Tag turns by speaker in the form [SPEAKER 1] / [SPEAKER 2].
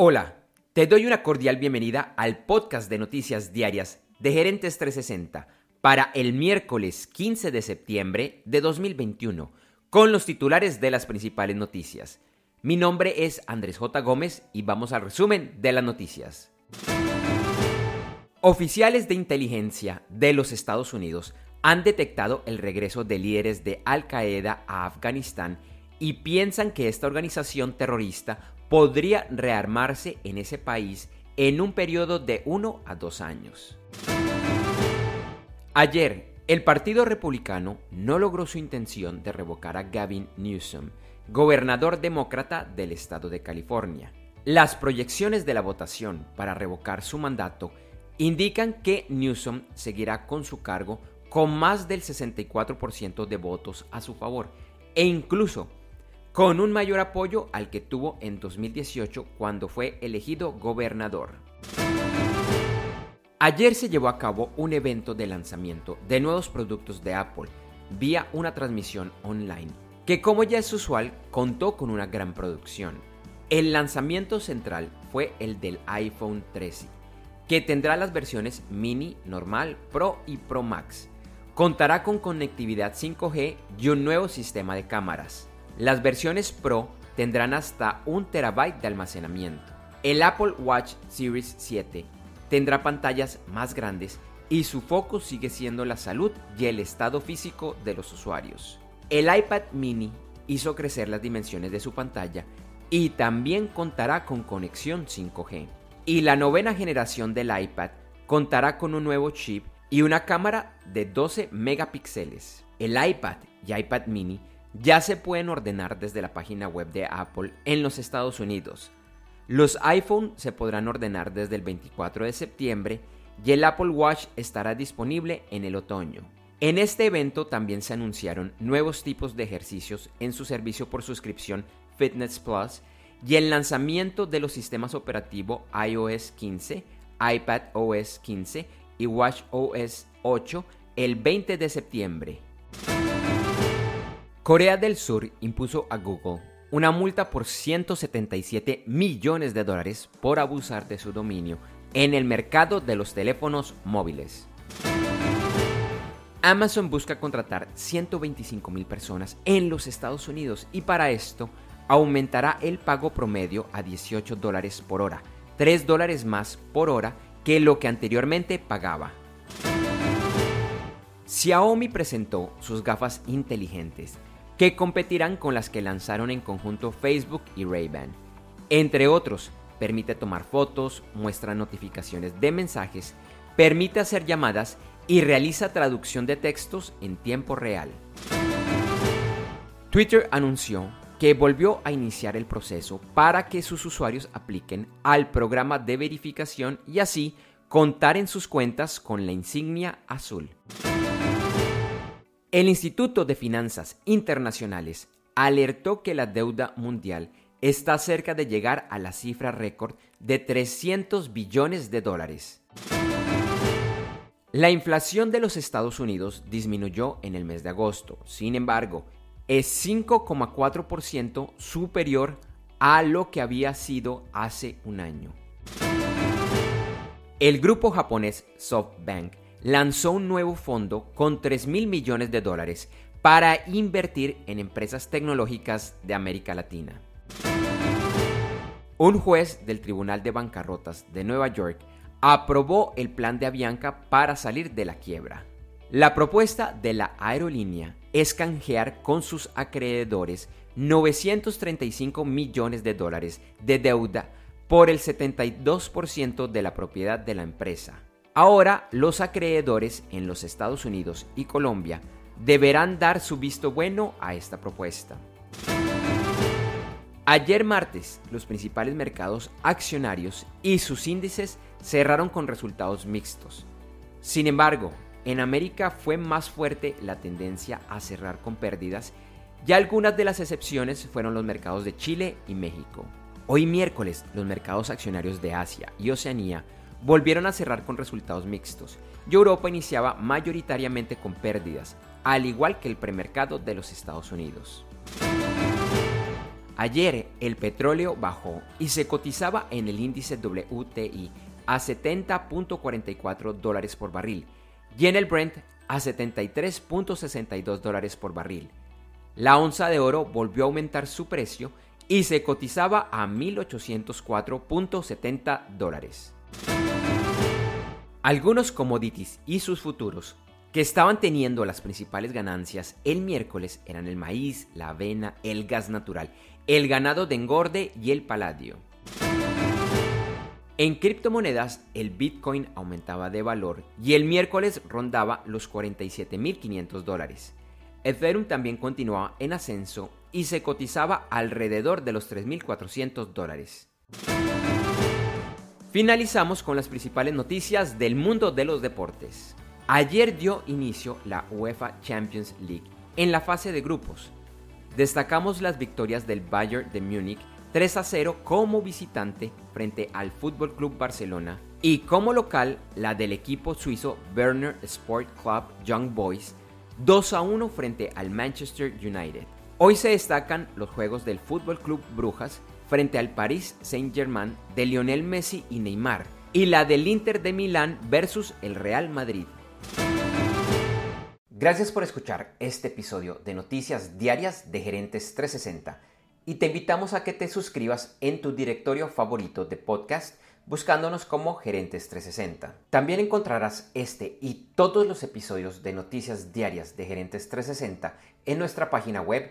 [SPEAKER 1] Hola, te doy una cordial bienvenida al podcast de noticias diarias de Gerentes 360 para el miércoles 15 de septiembre de 2021 con los titulares de las principales noticias. Mi nombre es Andrés J. Gómez y vamos al resumen de las noticias. Oficiales de inteligencia de los Estados Unidos han detectado el regreso de líderes de Al Qaeda a Afganistán y piensan que esta organización terrorista podría rearmarse en ese país en un periodo de uno a dos años. Ayer, el Partido Republicano no logró su intención de revocar a Gavin Newsom, gobernador demócrata del estado de California. Las proyecciones de la votación para revocar su mandato indican que Newsom seguirá con su cargo con más del 64% de votos a su favor e incluso con un mayor apoyo al que tuvo en 2018 cuando fue elegido gobernador. Ayer se llevó a cabo un evento de lanzamiento de nuevos productos de Apple vía una transmisión online, que como ya es usual contó con una gran producción. El lanzamiento central fue el del iPhone 13, que tendrá las versiones mini, normal, Pro y Pro Max. Contará con conectividad 5G y un nuevo sistema de cámaras. Las versiones Pro tendrán hasta un terabyte de almacenamiento. El Apple Watch Series 7 tendrá pantallas más grandes y su foco sigue siendo la salud y el estado físico de los usuarios. El iPad mini hizo crecer las dimensiones de su pantalla y también contará con conexión 5G. Y la novena generación del iPad contará con un nuevo chip y una cámara de 12 megapíxeles. El iPad y iPad mini ya se pueden ordenar desde la página web de Apple en los Estados Unidos. Los iPhone se podrán ordenar desde el 24 de septiembre y el Apple Watch estará disponible en el otoño. En este evento también se anunciaron nuevos tipos de ejercicios en su servicio por suscripción Fitness Plus y el lanzamiento de los sistemas operativos iOS 15, iPad OS 15 y Watch OS 8 el 20 de septiembre. Corea del Sur impuso a Google una multa por 177 millones de dólares por abusar de su dominio en el mercado de los teléfonos móviles. Amazon busca contratar 125 mil personas en los Estados Unidos y para esto aumentará el pago promedio a 18 dólares por hora, 3 dólares más por hora que lo que anteriormente pagaba. Xiaomi presentó sus gafas inteligentes que competirán con las que lanzaron en conjunto Facebook y Ray-Ban. Entre otros, permite tomar fotos, muestra notificaciones de mensajes, permite hacer llamadas y realiza traducción de textos en tiempo real. Twitter anunció que volvió a iniciar el proceso para que sus usuarios apliquen al programa de verificación y así contar en sus cuentas con la insignia azul. El Instituto de Finanzas Internacionales alertó que la deuda mundial está cerca de llegar a la cifra récord de 300 billones de dólares. La inflación de los Estados Unidos disminuyó en el mes de agosto, sin embargo, es 5,4% superior a lo que había sido hace un año. El grupo japonés SoftBank lanzó un nuevo fondo con 3 mil millones de dólares para invertir en empresas tecnológicas de América Latina. Un juez del Tribunal de Bancarrotas de Nueva York aprobó el plan de Avianca para salir de la quiebra. La propuesta de la aerolínea es canjear con sus acreedores 935 millones de dólares de deuda por el 72% de la propiedad de la empresa. Ahora los acreedores en los Estados Unidos y Colombia deberán dar su visto bueno a esta propuesta. Ayer martes, los principales mercados accionarios y sus índices cerraron con resultados mixtos. Sin embargo, en América fue más fuerte la tendencia a cerrar con pérdidas y algunas de las excepciones fueron los mercados de Chile y México. Hoy miércoles, los mercados accionarios de Asia y Oceanía volvieron a cerrar con resultados mixtos y Europa iniciaba mayoritariamente con pérdidas, al igual que el premercado de los Estados Unidos. Ayer el petróleo bajó y se cotizaba en el índice WTI a 70.44 dólares por barril y en el Brent a 73.62 dólares por barril. La onza de oro volvió a aumentar su precio y se cotizaba a 1.804.70 dólares. Algunos commodities y sus futuros que estaban teniendo las principales ganancias el miércoles eran el maíz, la avena, el gas natural, el ganado de engorde y el paladio. En criptomonedas, el Bitcoin aumentaba de valor y el miércoles rondaba los 47.500 dólares. Ethereum también continuaba en ascenso y se cotizaba alrededor de los 3.400 dólares. Finalizamos con las principales noticias del mundo de los deportes. Ayer dio inicio la UEFA Champions League en la fase de grupos. Destacamos las victorias del Bayern de Múnich 3 a 0 como visitante frente al Fútbol Club Barcelona y como local la del equipo suizo Werner Sport Club Young Boys 2 a 1 frente al Manchester United. Hoy se destacan los juegos del Fútbol Club Brujas frente al Paris Saint-Germain de Lionel Messi y Neymar y la del Inter de Milán versus el Real Madrid. Gracias por escuchar este episodio de Noticias Diarias de Gerentes 360 y te invitamos a que te suscribas en tu directorio favorito de podcast buscándonos como Gerentes 360. También encontrarás este y todos los episodios de Noticias Diarias de Gerentes 360 en nuestra página web